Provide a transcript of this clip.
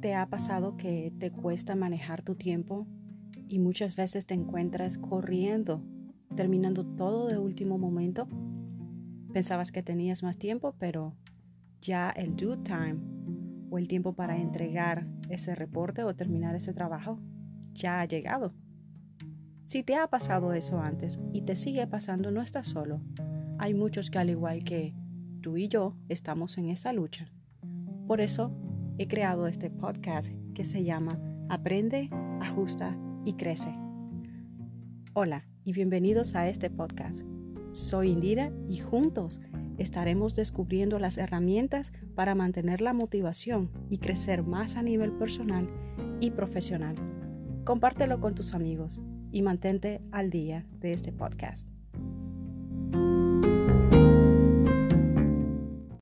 ¿Te ha pasado que te cuesta manejar tu tiempo y muchas veces te encuentras corriendo, terminando todo de último momento? Pensabas que tenías más tiempo, pero ya el due time o el tiempo para entregar ese reporte o terminar ese trabajo ya ha llegado. Si te ha pasado eso antes y te sigue pasando, no estás solo. Hay muchos que al igual que tú y yo estamos en esa lucha. Por eso he creado este podcast que se llama Aprende, ajusta y crece. Hola y bienvenidos a este podcast. Soy Indira y juntos estaremos descubriendo las herramientas para mantener la motivación y crecer más a nivel personal y profesional. Compártelo con tus amigos y mantente al día de este podcast.